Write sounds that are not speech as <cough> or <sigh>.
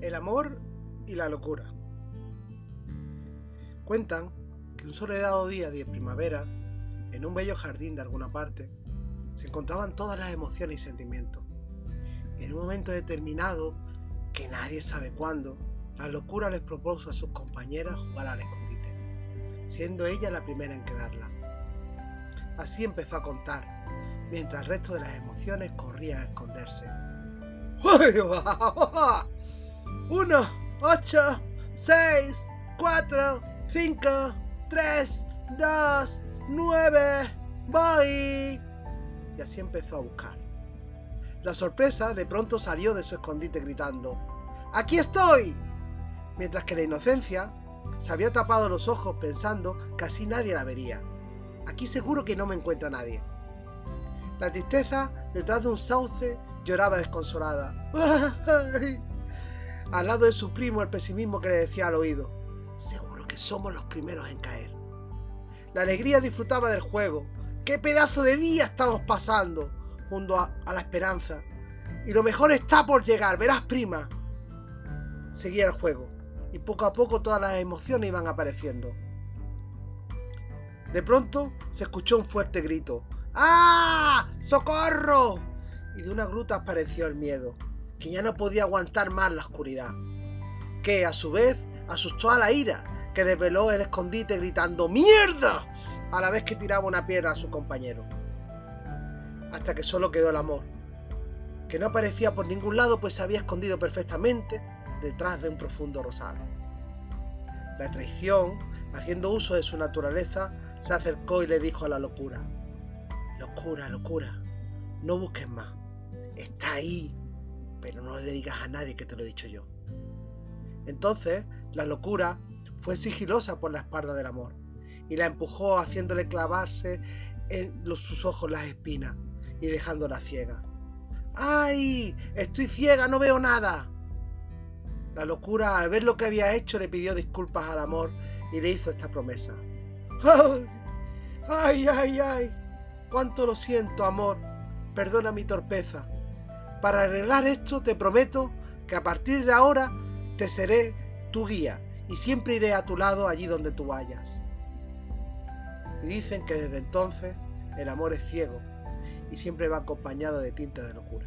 El amor y la locura. Cuentan que un soleado día de primavera, en un bello jardín de alguna parte, se encontraban todas las emociones y sentimientos. En un momento determinado, que nadie sabe cuándo, la locura les propuso a sus compañeras jugar al escondite, siendo ella la primera en quedarla. Así empezó a contar, mientras el resto de las emociones corrían a esconderse. <laughs> Uno, ocho, seis, cuatro, cinco, tres, dos, nueve, voy. Y así empezó a buscar. La sorpresa de pronto salió de su escondite gritando, ¡Aquí estoy! Mientras que la inocencia se había tapado los ojos pensando que nadie la vería. Aquí seguro que no me encuentra nadie. La tristeza, detrás de un sauce, lloraba desconsolada. Al lado de su primo, el pesimismo que le decía al oído. Seguro que somos los primeros en caer. La alegría disfrutaba del juego. ¡Qué pedazo de día estamos pasando! Junto a, a la esperanza. Y lo mejor está por llegar, verás, prima. Seguía el juego. Y poco a poco todas las emociones iban apareciendo. De pronto se escuchó un fuerte grito. ¡Ah! ¡Socorro! Y de una gruta apareció el miedo, que ya no podía aguantar más la oscuridad, que a su vez asustó a la ira, que desveló el escondite gritando ¡Mierda! a la vez que tiraba una piedra a su compañero. Hasta que solo quedó el amor, que no aparecía por ningún lado pues se había escondido perfectamente detrás de un profundo rosal. La traición, haciendo uso de su naturaleza, se acercó y le dijo a la locura, locura, locura, no busques más, está ahí, pero no le digas a nadie que te lo he dicho yo. Entonces, la locura fue sigilosa por la espalda del amor y la empujó haciéndole clavarse en sus ojos las espinas y dejándola ciega. ¡Ay! Estoy ciega, no veo nada. La locura, al ver lo que había hecho, le pidió disculpas al amor y le hizo esta promesa. ¡Ay, ay, ay! ¡Cuánto lo siento, amor! Perdona mi torpeza. Para arreglar esto te prometo que a partir de ahora te seré tu guía y siempre iré a tu lado allí donde tú vayas. Y dicen que desde entonces el amor es ciego y siempre va acompañado de tinta de locura.